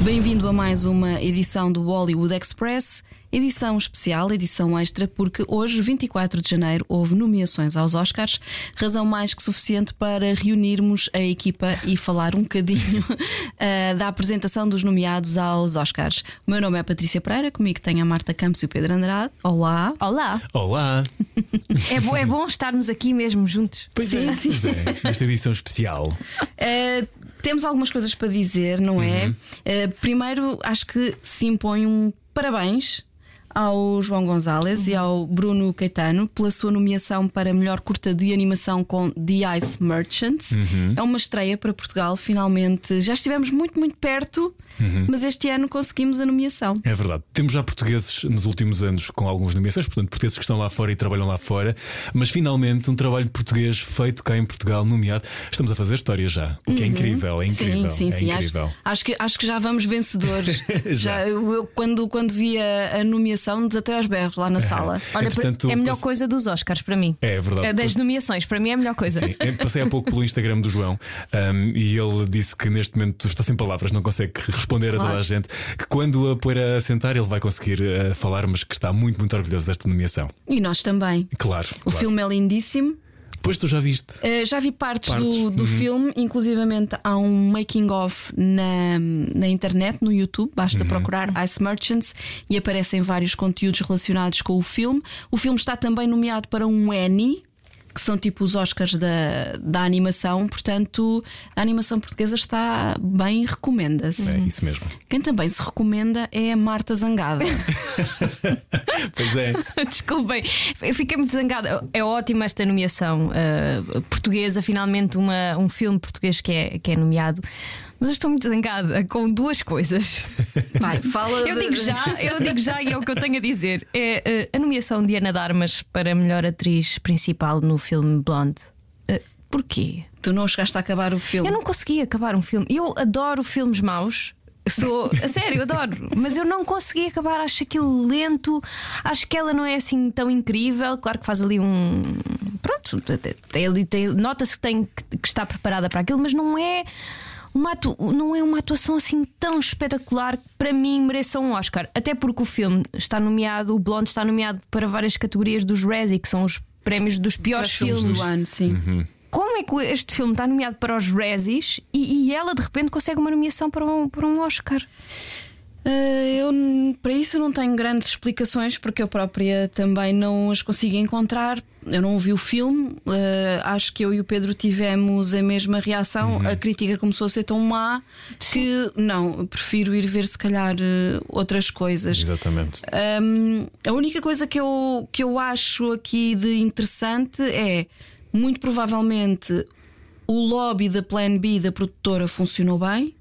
Bem-vindo a mais uma edição do Hollywood Express, edição especial, edição extra, porque hoje, 24 de janeiro, houve nomeações aos Oscars, razão mais que suficiente para reunirmos a equipa e falar um bocadinho uh, da apresentação dos nomeados aos Oscars. O meu nome é Patrícia Pereira, comigo tem a Marta Campos e o Pedro Andrade. Olá. Olá. Olá. É bom, é bom estarmos aqui mesmo juntos. Pois Sim, é, sim. pois é. Nesta edição especial. Uh, temos algumas coisas para dizer, não é? Uh, primeiro, acho que se impõe um parabéns ao João Gonzalez e ao Bruno Caetano pela sua nomeação para melhor curta de animação com The Ice Merchants. É uma estreia para Portugal, finalmente. Já estivemos muito, muito perto, mas este ano conseguimos a nomeação. É verdade. Temos já portugueses nos últimos anos com algumas nomeações, portanto, portugueses que estão lá fora e trabalham lá fora, mas finalmente um trabalho português feito cá em Portugal, nomeado. Estamos a fazer história já, o que é incrível, é incrível. Sim, sim, é sim. Acho, incrível. acho que, acho que já vamos vencedores. Já. eu, eu, quando, quando vi a, a nomeação, desatei aos berros lá na sala. Olha, Entretanto, é a melhor passe- coisa dos Oscars para mim. É verdade. É Das nomeações, para mim é a melhor coisa. Sim, passei há pouco pelo Instagram do João um, e ele disse que neste momento está sem palavras, não consegue responder a toda Claro. a gente. Que quando a pôr a sentar, ele vai conseguir uh, falar, mas que está muito, muito orgulhoso desta nomeação. E nós também. Claro. O claro. filme é lindíssimo. Pois tu já viste. Uh, já vi partes, Partes, do, do uhum. filme, inclusivamente há um making of na, na internet, no YouTube, basta Uhum. procurar Ice Merchants e aparecem vários conteúdos relacionados com o filme. O filme está também nomeado para um Annie. Que são tipo os Oscars da, da animação, portanto, a animação portuguesa está bem, recomenda-se. É isso mesmo. Quem também se recomenda é a Marta Zangada. Pois é. Desculpem, eu fiquei muito zangada. É ótima esta nomeação uh, portuguesa, finalmente uma, um filme português que é, que é nomeado. Mas eu estou muito zangada com duas coisas. Vai, fala. Eu digo já, eu digo já e é o que eu tenho a dizer. É uh, a nomeação de Ana Darmas para melhor atriz principal no filme Blonde. Uh, porquê? Tu não chegaste a acabar o filme. Eu não consegui acabar um filme. Eu adoro filmes maus. Sou, a sério, adoro, mas eu não consegui acabar. Acho aquilo lento. Acho que ela não é assim tão incrível. Claro que faz ali um. Pronto, tem ali- tem- nota-se que, tem, que está preparada para aquilo, mas não é. Uma atu- não é uma atuação assim tão espetacular que para mim mereça um Oscar. Até porque o filme está nomeado, o Blonde está nomeado para várias categorias dos Razzie, que são os prémios dos piores filmes filmes do ano, sim. como é que este filme está nomeado para os Razzies e, e ela de repente consegue uma nomeação para um, para um Oscar? Eh, eu, para isso, não tenho grandes explicações, porque eu própria também não as consigo encontrar. Eu não ouvi o filme, eh, acho que eu e o Pedro tivemos a mesma reação. A crítica começou a ser tão má que, não, eu prefiro ir ver, se calhar, eh, outras coisas. Exatamente. Hum, a única coisa que eu, que eu acho aqui de interessante é, muito provavelmente, o lobby da Plan B da produtora funcionou bem,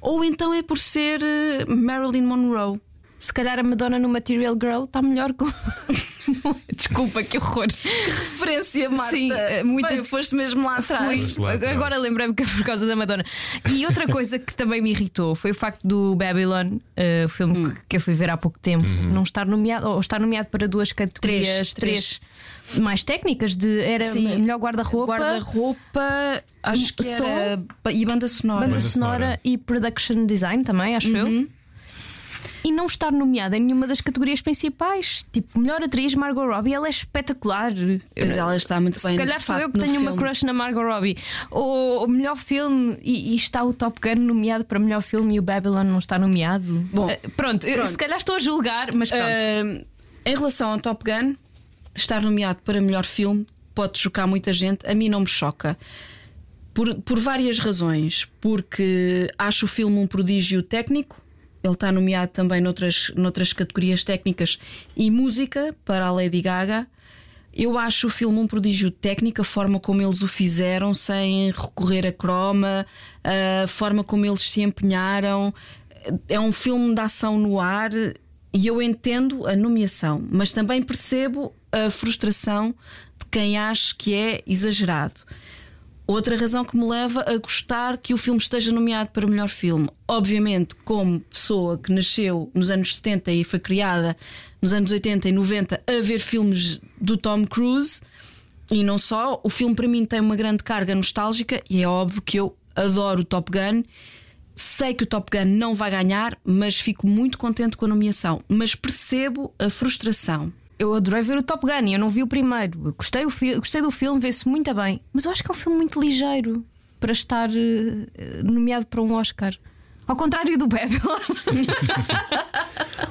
ou então é por ser eh, Marilyn Monroe. Se calhar a Madonna no Material Girl está melhor com. Desculpa, que horror. Referência, Marta. Sim, é muito- Bem, foste mesmo lá atrás. Fui. lá atrás. Agora lembrei-me que é por causa da Madonna. E outra coisa que também me irritou foi o facto do Babylon, o filme que- que eu fui ver há pouco tempo, não estar nomeado, ou estar nomeado para duas categorias, Três, três, mais técnicas de era Sim. melhor guarda-roupa. Guarda-roupa, acho que Som. era. E banda sonora. Banda Banda sonora e production design também, acho eu. E não estar nomeada em nenhuma das categorias principais, tipo melhor atriz Margot Robbie, ela é espetacular. Mas ela está muito bem Se calhar sou eu que tenho uma filme. crush na Margot Robbie. Ou o melhor filme e, e está o Top Gun nomeado para melhor filme e o Babylon não está nomeado. Bom, Eh, pronto, eu- pronto. se calhar estou a julgar, mas pronto. Ahm, em relação ao Top Gun, estar nomeado para melhor filme pode chocar muita gente. A mim não me choca. Por, por várias razões. Porque acho o filme um prodígio técnico. Ele está nomeado também noutras, noutras categorias técnicas e música para a Lady Gaga. Eu acho o filme um prodígio técnico, a forma como eles o fizeram, sem recorrer a croma, a forma como eles se empenharam. É um filme de ação no ar e eu entendo a nomeação, mas também percebo a frustração de quem acha que é exagerado. Outra razão que me leva a gostar que o filme esteja nomeado para melhor filme. Obviamente, como pessoa que nasceu nos anos 70 e foi criada nos anos 80 e 90 a ver filmes do Tom Cruise, e não só, o filme para mim tem uma grande carga nostálgica e é óbvio que eu adoro o Top Gun. Sei que o Top Gun não vai ganhar, mas fico muito contente com a nomeação. Mas percebo a frustração. Eu adorei ver o Top Gun e eu não vi o primeiro. Gostei, o fi- gostei do filme, vê-se muito bem. Mas eu acho que é um filme muito ligeiro para estar eh, nomeado para um Oscar. Ao contrário do Babylon.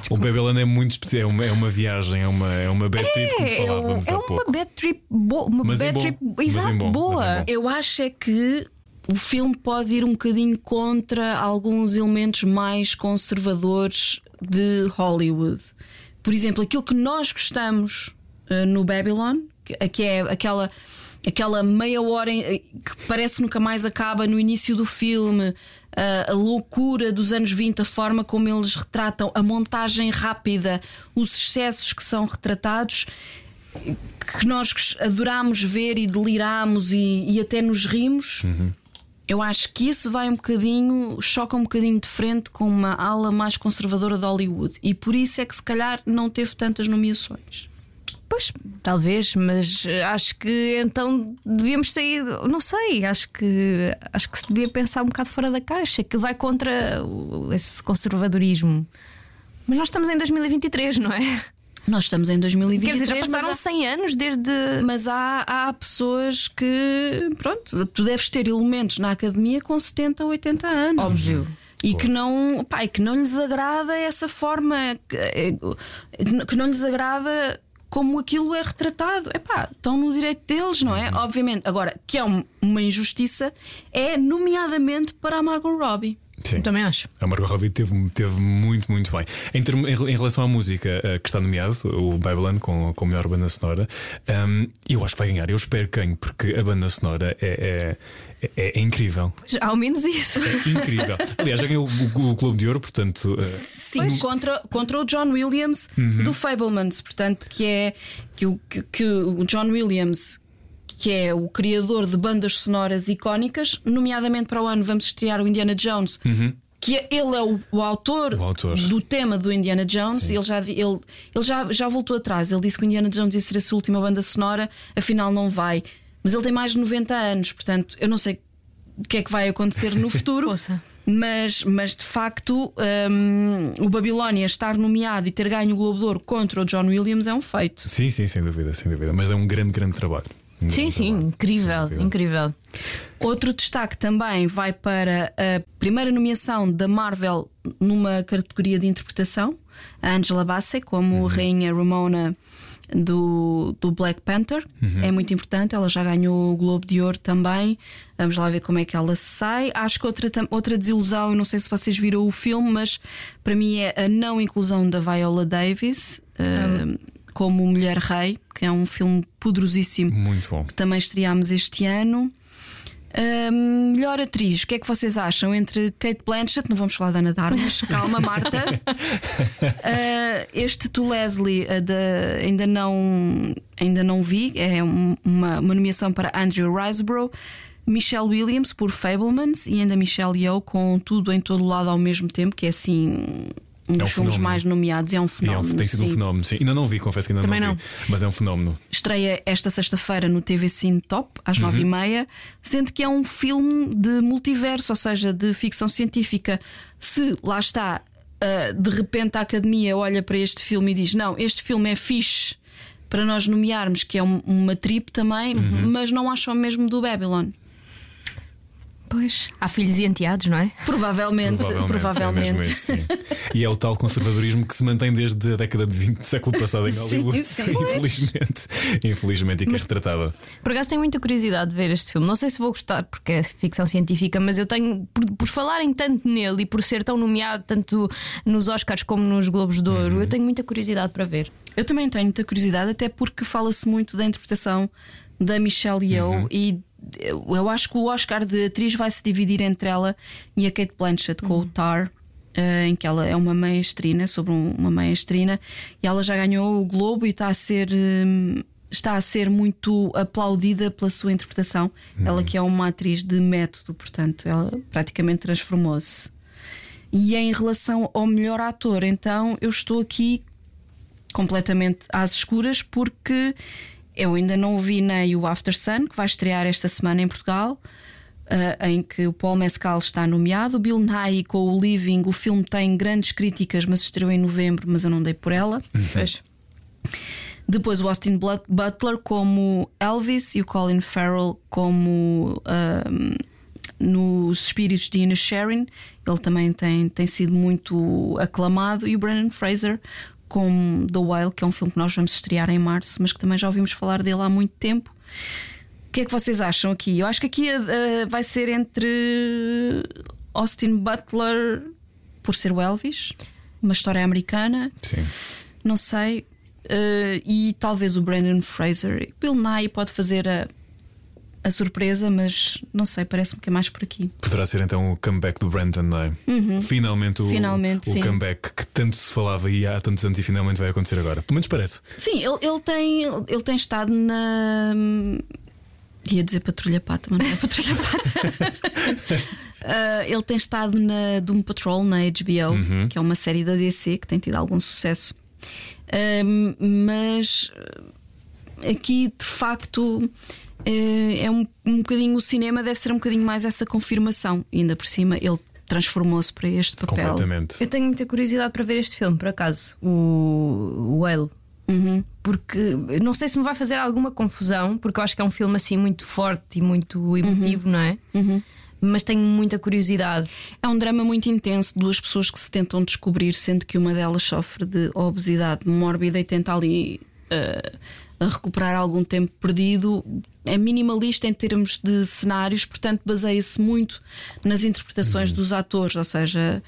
O Babylon é muito especial, é uma, é uma viagem, é uma, é uma bad trip, como É, é, falávamos é há uma pouco. bad trip boa. Uma Mas em bad bom. trip Mas em exato, bom, mas em boa. bom. Eu acho é que o filme pode ir um bocadinho contra alguns elementos mais conservadores de Hollywood. Por exemplo, aquilo que nós gostamos eh, no Babylon, que que é aquela. Aquela meia hora em- que parece nunca mais acaba no início do filme, a, a loucura dos anos 20, a forma como eles retratam, a montagem rápida, os excessos que são retratados, que nós adorámos ver e deliramos e, e até nos rimos. Eu acho que isso vai um bocadinho, choca um bocadinho de frente com uma ala mais conservadora de Hollywood e por isso é que se calhar não teve tantas nomeações. Pois, talvez, mas eh, acho que então devíamos sair. Não sei, acho que acho que se devia pensar um bocado fora da caixa, que vai contra esse conservadorismo. Mas nós estamos em 2023, não é? Nós estamos em 2023, Quer dizer, já passaram mas, 100 anos desde. há, mas há, há pessoas que, pronto, tu deves ter elementos na academia com 70 ou 80 anos. Óbvio. E que não, pá, e que não lhes agrada essa forma, que, eh, que não lhes agrada como aquilo é retratado. Epá, estão no direito deles, não é? Obviamente. Agora, que é um- uma injustiça, é nomeadamente para a Margot Robbie. Sim. Também acho. A Margot Robbie teve, teve muito, muito bem. Em, termo- em, em relação à música eh, que está nomeado, o Babylon com, com a melhor banda sonora, ehm, eu acho que vai ganhar. Eu espero que ganhe, porque a banda sonora é, é, é- é incrível. Pois, Ao menos isso. É incrível. Aliás, já ganhou o, o Globo de Ouro, portanto. eh, Sim, contra, contra o John Williams Uhum. do Fablemans, portanto, que é que, o- que, que o John Williams, que é o criador de bandas sonoras icónicas, nomeadamente para o ano vamos estrear o Indiana Jones. Que é- ele é o, o autor Uhum. O autor. do tema do Indiana Jones e ele, já, ele, ele já, já voltou atrás. Ele disse que o Indiana Jones ia ser a sua última banda sonora, afinal não vai. Mas ele tem mais de 90 anos, portanto, eu não sei o que é que vai acontecer no futuro. Mas, mas de facto, hum, o Babilónia estar nomeado e ter ganho o Globo de Ouro contra o John Williams é um feito. Sim, sim, sem dúvida, sem dúvida. Mas é um grande, grande trabalho. Sim, sim, incrível, incrível. Outro destaque também vai para a primeira nomeação da Marvel numa categoria de interpretação, a Angela Bassett, como Rainha Ramona do, do Black Panther. É muito importante, ela já ganhou o Globo de Ouro também. Vamos lá ver como é que ela se sai. Acho que outra, outra desilusão, eu não sei se vocês viram o filme, mas para mim é a não inclusão da Viola Davis. eh, como Mulher Rei, que é um filme poderosíssimo Muito bom. que também estreámos este ano. Melhor atriz, o que é que vocês acham entre Kate Blanchett? Não vamos falar da Ana de Armas, calma, Marta. Ah, este To Leslie ah, da- ainda, não, ainda não vi, é um- uma, uma nomeação para Andrew Riseborough. Michelle Williams por Fablemans e ainda Michelle Yeoh com tudo em todo lado ao mesmo tempo, que é assim um um dos filmes fenómeno. mais nomeados. É um E é um- fenómeno. tem sido um sim. fenómeno, sim. Ainda não vi, confesso que ainda Também não vi. Mas é um fenómeno. Estreia esta sexta-feira no TV Cine Top, às nove e meia, sendo que é um filme de multiverso, ou seja, de ficção científica. Se lá está, ah, de repente a academia olha para este filme e diz: Não, este filme é fixe para nós nomearmos, que é um- uma trip também, mas não acham mesmo do Babylon. Pois. Há filhos e enteados, não é? Provavelmente, Provavelmente. provavelmente. É mesmo isso, sim. E é o tal conservadorismo que se mantém desde a década de 20 do século passado em Hollywood. sim. Infelizmente. Infelizmente, e que é retratada. Por acaso tenho muita curiosidade de ver este filme. Não sei se vou gostar porque é ficção científica, mas eu tenho, por, por falarem tanto nele e por ser tão nomeado tanto nos Oscars como nos Globos de Ouro, eu tenho muita curiosidade para ver. Eu também tenho muita curiosidade, até porque fala-se muito da interpretação da Michelle Yeoh Uhum. e eu, acho que o Oscar de atriz vai se dividir entre ela e a Kate Blanchett com o Tar. eh, em que ela é uma maestrina, sobre um- uma maestrina, e ela já ganhou o Globo e está a ser hum, está a ser muito aplaudida pela sua interpretação. Ela que é uma atriz de método, portanto, ela praticamente transformou-se. E em relação ao melhor ator, então eu estou aqui completamente às escuras porque eu ainda não vi nem o After Sun, que vai estrear esta semana em Portugal. Uh, em que o Paul Mescal está nomeado. O Bill Nighy com o Living, o filme tem grandes críticas, mas estreou em novembro, mas eu não dei por ela. Pois. Depois o Austin Butler como Elvis e o Colin Farrell como ahm, nos Espíritos de Ina Sharon. Ele também tem, tem sido muito aclamado. E o Brandon Fraser como The Whale, que é um filme que nós vamos estrear em março, mas que também já ouvimos falar dele há muito tempo. O que é que vocês acham aqui? Eu acho que aqui ah, vai ser entre Austin Butler por ser o Elvis, uma história americana. Sim. Não sei. eh, e talvez o Brandon Fraser. Bill Nye pode fazer a, a surpresa, mas não sei, parece-me que é mais por aqui. Poderá ser então o comeback do Brandon, não é? Finalmente o, Finalmente, o comeback que tanto se falava e há tantos anos e finalmente vai acontecer agora. Pelo menos parece. Sim, ele, ele, tem, ele tem estado na. Ia dizer Patrulha Pata, mas não é Patrulha Pata. Ah, ele tem estado na Doom Patrol na HBO, que é uma série da DC que tem tido algum sucesso. Ahm, mas aqui de facto é um, um bocadinho o cinema deve ser um bocadinho mais essa confirmação. E ainda por cima ele transformou-se para este papel. Completamente. Eu tenho muita curiosidade para ver este filme, por acaso. O, o Whale. Porque não sei se me vai fazer alguma confusão, porque eu acho que é um filme assim muito forte e muito emotivo, não é? Mas tenho muita curiosidade. É um drama muito intenso, duas pessoas que se tentam descobrir, sendo que uma delas sofre de obesidade mórbida e tenta ali eh, a recuperar algum tempo perdido. É minimalista em termos de cenários, portanto, baseia-se muito nas interpretações dos atores, ou seja.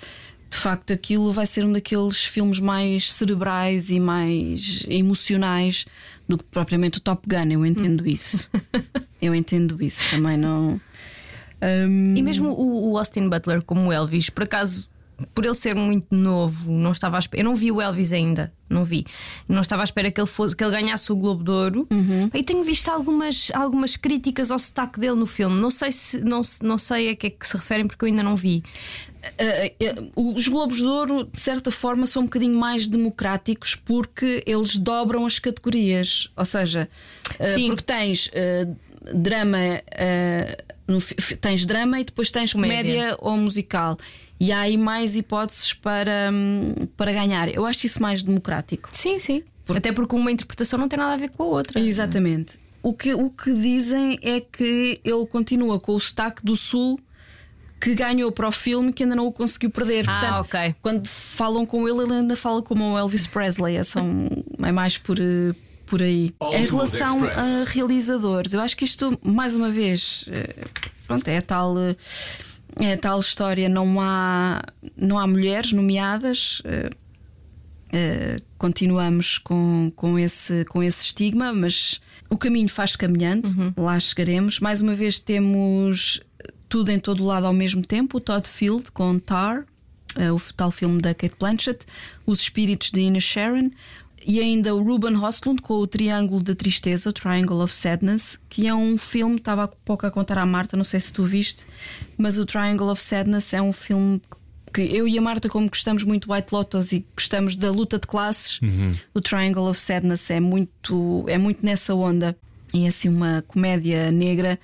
De facto, aquilo vai ser um daqueles filmes mais cerebrais e mais emocionais do que propriamente o Top Gun. Eu entendo isso. Eu entendo isso. Também não. Hum, E mesmo o, o Austin Butler, como o Elvis, por acaso, por ele ser muito novo, não estava à espera. Eu não vi o Elvis ainda, não vi. Não estava à espera que ele fosse, que ele ganhasse o Globo de Ouro. E tenho visto algumas, algumas críticas ao sotaque dele no filme. Não sei se não, não sei a que é que se referem porque eu ainda não vi. Uh, uh, os Globos de Ouro, de certa forma, são um bocadinho mais democráticos porque eles dobram as categorias. Ou seja, porque tens drama, no tens drama e depois tens comédia. Comédia. ou musical. E há aí mais hipóteses para, hum, para ganhar. Eu acho isso mais democrático. Sim, sim. Até porque uma interpretação não tem nada a ver com a outra. Exatamente. O que, o que dizem é que ele continua com o sotaque do Sul que ganhou para o filme que ainda não o conseguiu perder. Ah, Portanto, ok. quando falam com ele, ele ainda fala como o Elvis Presley. É, são, é mais por, eh, por aí. em relação a realizadores, eu acho que isto, mais uma vez, eh, pronto, é a tal. É tal história, não há, não há mulheres nomeadas. Uh, continuamos com, com, esse, com esse estigma, mas o caminho faz caminhando, lá chegaremos. Mais uma vez temos tudo em todo o lado ao mesmo tempo: o Todd Field com Tar, uh, o tal filme da Kate Blanchett, Os Espíritos de Ina Sharon. E ainda o Ruben Hoslund com o Triângulo da Tristeza, o Triangle of Sadness, que é um filme, estava há pouco a contar à Marta, não sei se tu viste, mas o Triangle of Sadness é um filme que eu e a Marta, como gostamos muito de White Lotus e gostamos da luta de classes, o Triangle of Sadness é muito, é muito nessa onda. E é assim uma comédia negra,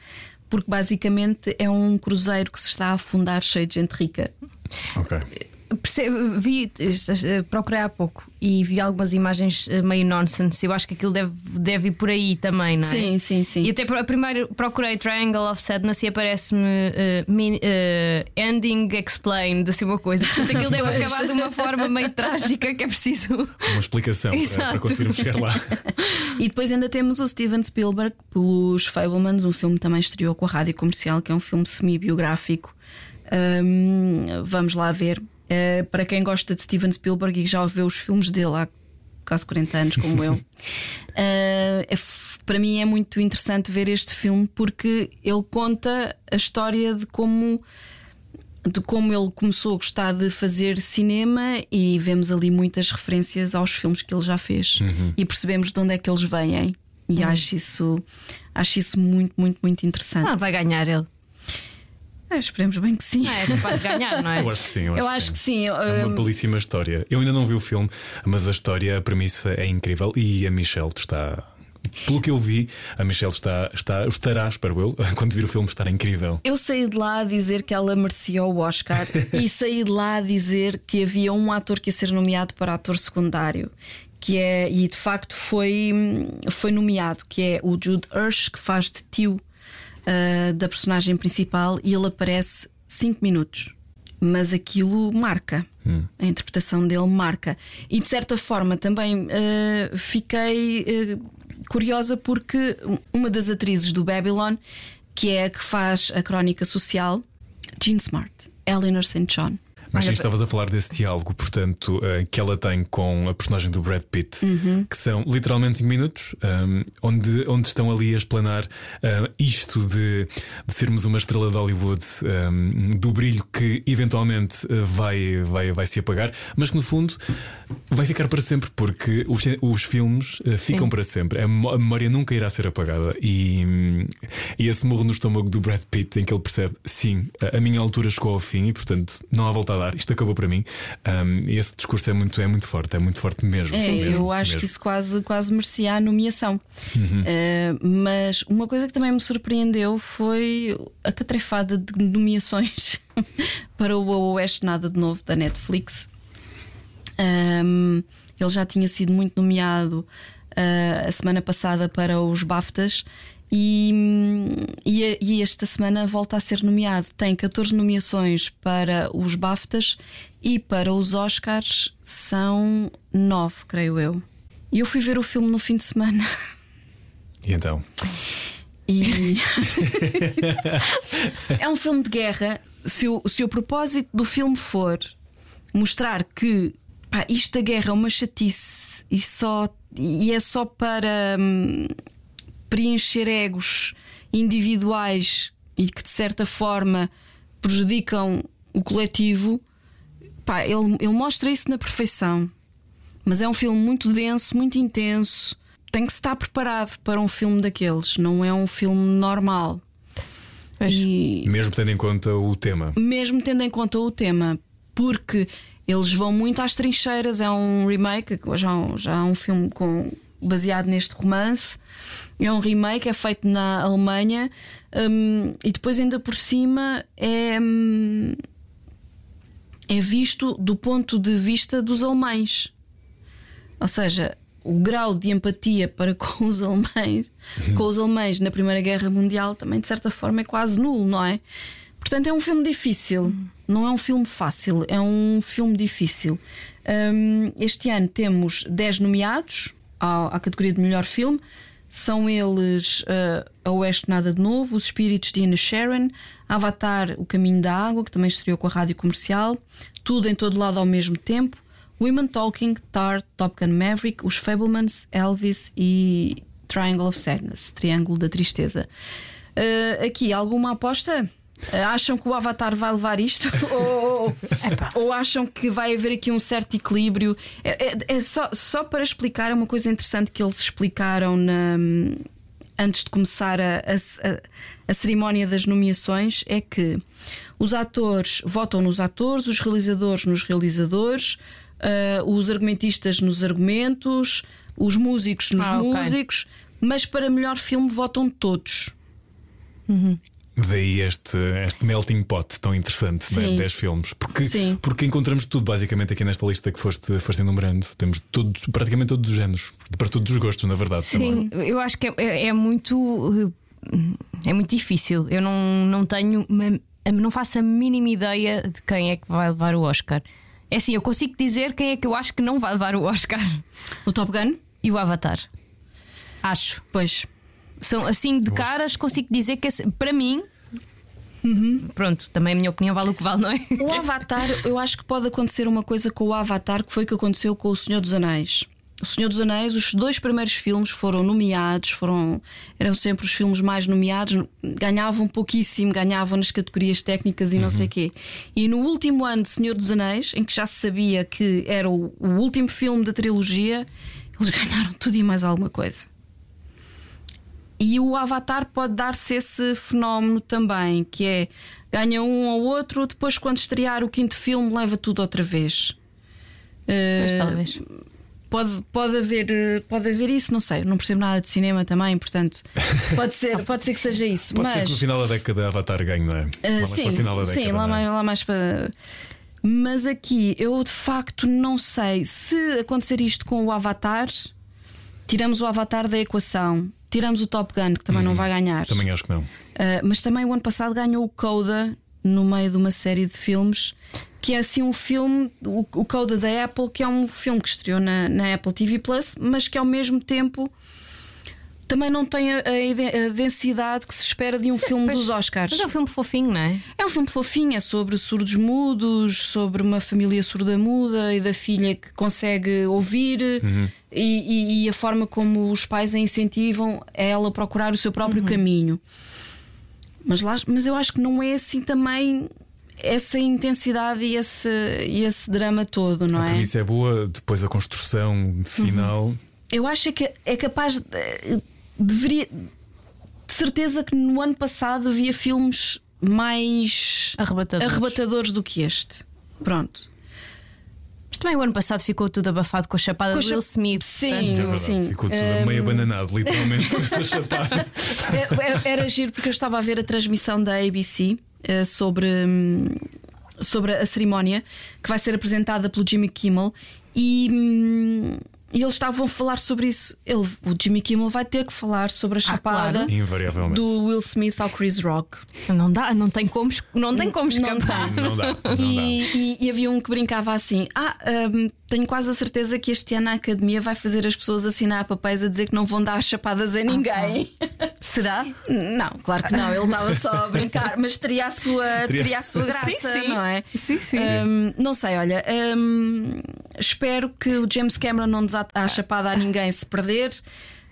porque basicamente é um cruzeiro que se está a afundar cheio de gente rica. Ok. Percebe- vi, eh, procurei há pouco e vi algumas imagens eh, meio nonsense. Eu acho que aquilo deve, deve ir por aí também, não é? Sim, sim, sim. E até primeiro procurei Triangle of Sadness e aparece-me min- eh, Ending Explained, assim uma coisa. Portanto, aquilo deve acabar de uma forma meio trágica que é preciso. Uma explicação para, Exato. para conseguirmos chegar lá. E depois ainda temos o Steven Spielberg pelos Fablemans, um filme que também estreou com a rádio comercial, que é um filme semi-biográfico. Hum, vamos lá ver. Eh, para quem gosta de Steven Spielberg e já vê os filmes dele há quase 40 anos, como eu, eh, é para mim é muito interessante ver este filme porque ele conta a história de como de como ele começou a gostar de fazer cinema e vemos ali muitas referências aos filmes que ele já fez e percebemos de onde é que eles vêm. E acho isso acho isso muito, muito, muito interessante. Ah, vai ganhar ele. Ah, esperemos bem que sim. Ah, é capaz de ganhar, não é? Eu acho que sim. Eu, Eu acho que sim. É uma belíssima história. Eu ainda não vi o filme, mas a história, a premissa é incrível e a Michelle está. Pelo que eu vi, a Michelle está, está, estará, espero eu, quando vir o filme, estará incrível. Eu saí de lá a dizer que ela merecia o Oscar e saí de lá a dizer que havia um ator que ia ser nomeado para ator secundário. Que é, e de facto foi, foi nomeado, que é o Jude Hirsch, que faz de tio ah, da personagem principal, e ele aparece 5 minutos. Mas aquilo marca, a interpretação dele marca. E de certa forma também ah, fiquei ah, curiosa porque uma das atrizes do Babylon, que é a que faz a crónica social, Jean Smart, Eleanor St. John. Mas sim, Olha, estavas a falar desse diálogo, portanto, eh, que ela tem com a personagem do Brad Pitt, Uhum. que são literalmente 5 minutos, um, onde, onde estão ali a explanar uh, isto de, de sermos uma estrela de Hollywood, um, do brilho que eventualmente uh, vai, vai, vai se apagar, mas que no fundo vai ficar para sempre, porque os, os filmes uh, ficam Sim. para sempre. A, memória nunca irá ser apagada. E, e esse morro no estômago do Brad Pitt, em que ele percebe, sim, a, a minha altura chegou ao fim e, portanto, não há volta a isto acabou para mim. Um, esse discurso é muito, é muito forte, é muito forte mesmo. É, mesmo, eu acho mesmo. que isso quase, quase merecia a nomeação. Uhum. Eh, mas uma coisa que também me surpreendeu foi a catrefada de nomeações para o Oeste Nada de Novo da Netflix. Um, ele já tinha sido muito nomeado uh, a semana passada para os BAFTAs e, e, e esta semana volta a ser nomeado. Tem 14 nomeações para os BAFTAs e para os Oscars são 9, creio eu. E eu fui ver o filme no fim de semana. E então? E é um filme de guerra. Se o, se o propósito do filme for mostrar que pá, isto da guerra é uma chatice e, só, e é só para hum, preencher egos individuais e que de certa forma prejudicam o coletivo, pá, ele, ele mostra isso na perfeição. Mas é um filme muito denso, muito intenso. Tem que se estar preparado para um filme daqueles. Não é um filme normal. E Mesmo tendo em conta o tema. mesmo tendo em conta o tema, porque eles vão muito às trincheiras. É um remake, já, já há um filme com, baseado neste romance. É um remake, é feito na Alemanha hum, e depois, ainda por cima, é, hum, é visto do ponto de vista dos alemães. Ou seja, o grau de empatia para com os alemães, com os alemães na Primeira Guerra Mundial também de certa forma é quase nulo, não é? Portanto, é um filme difícil. Não é um filme fácil, é um filme difícil. Hum, este ano temos 10 nomeados à, à categoria de melhor filme. São eles uh, A Oeste Nada de Novo, Os Espíritos de Ina Sharon, Avatar O Caminho da Água, que também estreou com a rádio comercial, Tudo em Todo Lado ao mesmo tempo, Women Talking, Tar, Top Gun Maverick, Os Fablemans, Elvis e Triangle of Sadness, Triângulo da Tristeza. Uh, aqui, alguma aposta? Uh, acham que o Avatar vai levar isto? ou, ou acham que vai haver aqui um certo equilíbrio? É, é- é só, só para explicar, é uma coisa interessante que eles explicaram na- antes de começar a, a- a- cerimónia das nomeações: é que os atores votam nos atores, os realizadores nos realizadores, uh, os argumentistas nos argumentos, os músicos nos Ah, músicos, mas para melhor filme votam todos. Daí este, este melting pot tão interessante, Sim. né? 10 filmes. Porque, Sim. porque encontramos tudo basicamente aqui nesta lista que foste, foste enumerando. Temos tudo, praticamente todos os géneros, para todos os gostos, na verdade. Sim, também. eu acho que é, é- é muito. É muito difícil. Eu não, não tenho. uma- não faço a mínima ideia de quem é que vai levar o Oscar. É assim, eu consigo dizer quem é que eu acho que não vai levar o Oscar O Top Gun? e o Avatar. Acho. Pois. São assim de caras, consigo dizer que para mim. Pronto, também a minha opinião vale o que vale, não é? O Avatar, eu acho que pode acontecer uma coisa com o Avatar que foi o que aconteceu com o Senhor dos Anéis. O Senhor dos Anéis, os dois primeiros filmes foram nomeados, foram eram sempre os filmes mais nomeados, ganhavam pouquíssimo, ganhavam nas categorias técnicas e não sei quê. E no último ano de Senhor dos Anéis, em que já se sabia que era o, o último filme da trilogia, eles ganharam tudo e mais alguma coisa. E o Avatar pode dar-se esse fenómeno também, que é ganha um ou outro, depois quando estrear o quinto filme leva tudo outra vez. Pois, Uh, talvez. Pode, pode, haver, eh, pode haver isso, não sei, não percebo nada de cinema também, portanto, pode ser, pode ser que seja isso. Pode mas, ser que no final da década Avatar ganhe, não é? eh, lá mais sim, para o final da década. sim lá, não é? mais, lá mais para. Mas aqui eu de facto não sei se acontecer isto com o Avatar, tiramos o Avatar da equação, tiramos o Top Gun, que também não vai ganhar. Uhum. Também acho que não. Uh, mas também o ano passado ganhou o Coda no meio de uma série de filmes que é assim um filme, o, o Coda da Apple, que é um filme que estreou na, na Apple TV Plus, mas que ao mesmo tempo também não tem a, a a densidade que se espera de um filme Pois, dos Oscars. Mas é um filme fofinho, não é? É um filme fofinho, é sobre surdos mudos, sobre uma família surda muda e da filha que consegue ouvir Uhum. e, e- e a forma como os pais a incentivam a ela procurar o seu próprio caminho. Mas, lá, mas eu acho que não é assim também essa intensidade e esse, e esse drama todo, não A é? premissa é boa, depois a construção final. Eu acho que é capaz de. Deveria. De certeza que no ano passado havia filmes mais Arrebatadores. arrebatadores do que este. Pronto. Mas também o ano passado ficou tudo abafado com a chapada Com de Will Smith. Sim. É verdade, sim. ficou tudo Hum. meio abananado, literalmente, com essa chapada. É- é- Era giro porque eu estava a ver a transmissão da ABC eh, sobre, hum, sobre a cerimónia que vai ser apresentada pelo Jimmy Kimmel e. e eles estavam a falar sobre isso. Ele, o Jimmy Kimmel vai ter que falar sobre a chapada claro. Do Will Smith ao Chris Rock. Não dá, não tem como, não tem como Não escapar. dá. Não dá, não dá. E, e- e havia um que brincava assim: Ah, hum, tenho quase a certeza que este ano a academia vai fazer as pessoas assinar papéis a dizer que não vão dar chapadas a ninguém. Será? Não, claro que não, ele estava só a brincar, mas teria a sua, Teria- teria a sua graça, Sim, sim. não é? Sim, sim. Hum, não sei, olha, hum, espero que o James Cameron não desate a chapada a ninguém se perder.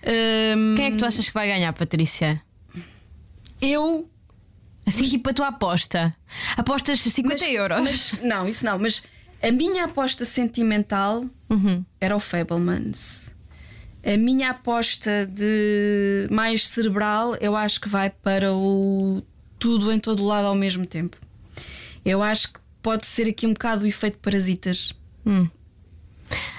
Hum, Quem é que tu achas que vai ganhar, Patrícia? Eu Assim, tipo a tua aposta. Apostas 50 euros. Mas, não, isso não, mas a minha aposta sentimental Uhum. era o Fablemans. A minha aposta de mais cerebral, eu acho que vai para o tudo em todo lado ao mesmo tempo. Eu acho que pode ser aqui um bocado o efeito parasitas.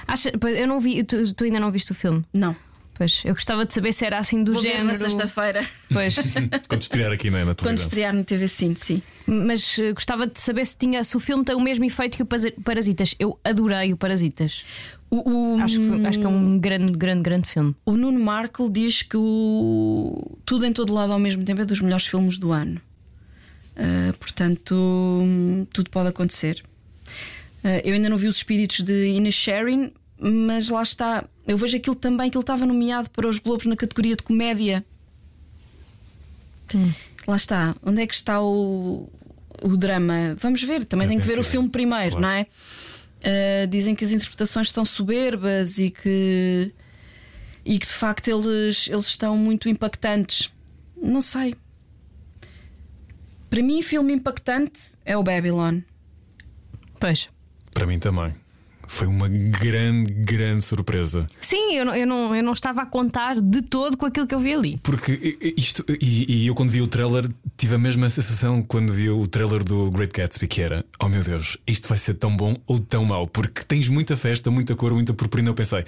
Acha, pois, eu não vi, tu, tu ainda não viste o filme? Não. Pois, eu gostava de saber se era assim do Vou género. na sexta-feira. Pois, Quando estrear aqui né, na Quando estrear no TV Sim, sim. mas eh, gostava de saber se, tinha, se o filme tem o mesmo efeito que o Parasitas. Eu adorei o Parasitas. O, o- Acho que, foi- acho que é um grande, grande, grande filme. O Nuno Markle diz que o Tudo em Todo Lado ao mesmo tempo é dos melhores filmes do ano. Uh, portanto, hum, tudo pode acontecer. Uh, eu ainda não vi os espíritos de Ines Sharing, mas lá está. Eu vejo aquilo também que ele estava nomeado para os Globos na categoria de comédia. Lá está. Onde é que está o, o drama? Vamos ver. Também tem que ver o filme primeiro, Claro. não é? Uh, dizem que as interpretações estão soberbas e que e que de facto eles, eles estão muito impactantes. Não sei. Para mim, filme impactante é o Babylon. Pois. Para mim também. Foi uma grande, grande surpresa. Sim, eu não, eu, não, eu não estava a contar de todo com aquilo que eu vi ali. Porque isto, e, e eu quando vi o trailer tive a mesma sensação quando vi o trailer do Great Gatsby, que era oh meu Deus, isto vai ser tão bom ou tão mau, porque tens muita festa, muita cor, muita purpurina. Eu pensei,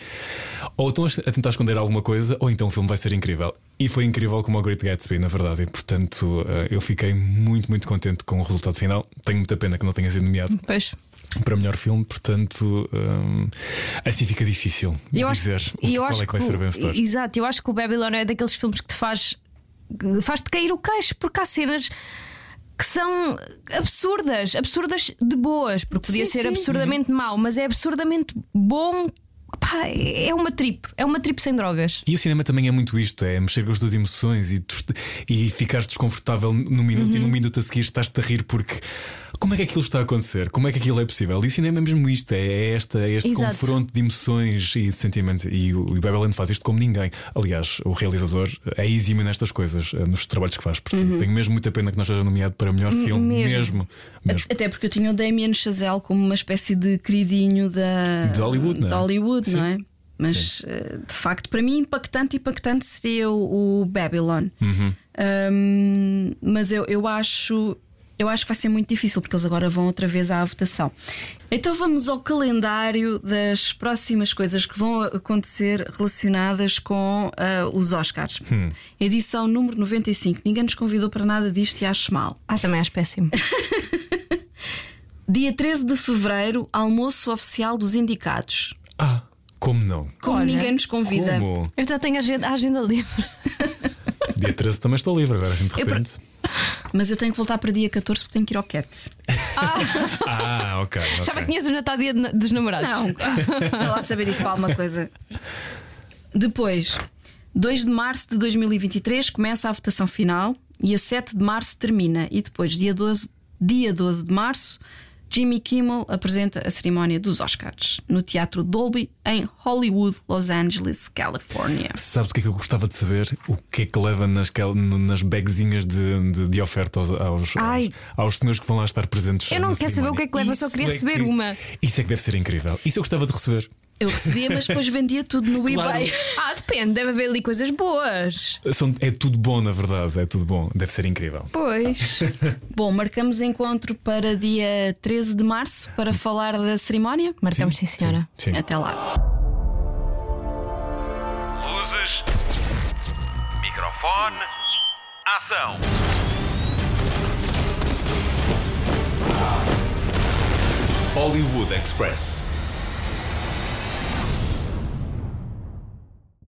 ou estão a tentar esconder alguma coisa, ou então o filme vai ser incrível. E foi incrível como o Great Gatsby, na verdade. E portanto eh, eu fiquei muito, muito contente com o resultado final. Tenho muita pena que não tenha sido nomeado Pois. Para melhor filme, portanto hum, assim fica difícil Eu acho, dizer o- e eu qual acho é que vai ser o vencedor. Exato, eu acho que o Babylon é daqueles filmes que te faz faz-te cair o queixo, porque há cenas que são absurdas, absurdas de boas, porque podia Sim, ser sim. absurdamente mau, mas é absurdamente bom. Pá, é uma trip, é uma trip sem drogas. E o cinema também é muito isto: é mexer com as tuas emoções e, e ficares desconfortável no minuto Uhum. e no minuto a seguir estás-te a rir porque. Como é que aquilo está a acontecer? Como é que aquilo é possível? E o cinema é mesmo isto: é, esta, é este Exato. confronto de emoções e de sentimentos. E o, o Babylon faz isto como ninguém. Aliás, o realizador é exímio nestas coisas, eh, nos trabalhos que faz. Portanto, tenho mesmo muita pena que não seja nomeado para melhor filme. mesmo. Mesmo. mesmo. Até porque eu tinha o Damien Chazelle como uma espécie de queridinho da, De Hollywood, não é? de Hollywood, Sim. não é? Mas eh, de facto, para mim, impactante, impactante seria o, o Babylon. Um, mas eu, eu acho. Eu acho que vai ser muito difícil porque eles agora vão outra vez à votação. Então vamos ao calendário das próximas coisas que vão acontecer relacionadas com ah, os Oscars. Edição número 95. Ninguém nos convidou para nada disto e acho mal. Ah, também acho péssimo. Dia 13 de fevereiro, almoço oficial dos indicados. Ah, como não? Como Olha, ninguém nos convida. Como? Eu já tenho a agenda, a agenda livre. Dia 13 também estou livre agora, assim de Eu, repente. Mas eu tenho que voltar para dia 14 porque tenho que ir ao Cats. Ah, ok. Já ok. me conheces o Natal Dia de- dos Namorados? Não, vai lá saber disso para alguma coisa. Depois, 2 de março de 2023 começa a votação final e a 7 de março termina. E depois, dia 12, dia 12 de março, Jimmy Kimmel apresenta a cerimónia dos Oscars no Teatro Dolby em Hollywood, Los Angeles, Califórnia. Sabes o que é que eu gostava de saber? O que é que leva nas, nas bagzinhas de, de, de oferta aos, aos, Ai. aos, aos senhores que vão lá estar presentes? Eu não quero saber o que é que leva, só queria Isso é receber que- uma. Isso é que deve ser incrível. Isso eu gostava de receber. Eu recebia, mas depois vendia tudo no Claro. eBay. Ah, depende, deve haver ali coisas boas. São- é tudo bom, na verdade. É tudo bom. Deve ser incrível. Pois. Bom, marcamos encontro para dia 13 de março para falar da cerimónia. Marcamos, sim, senhora. Sim. sim. Até lá. Luzes. Microfone. Ação. Hollywood Express.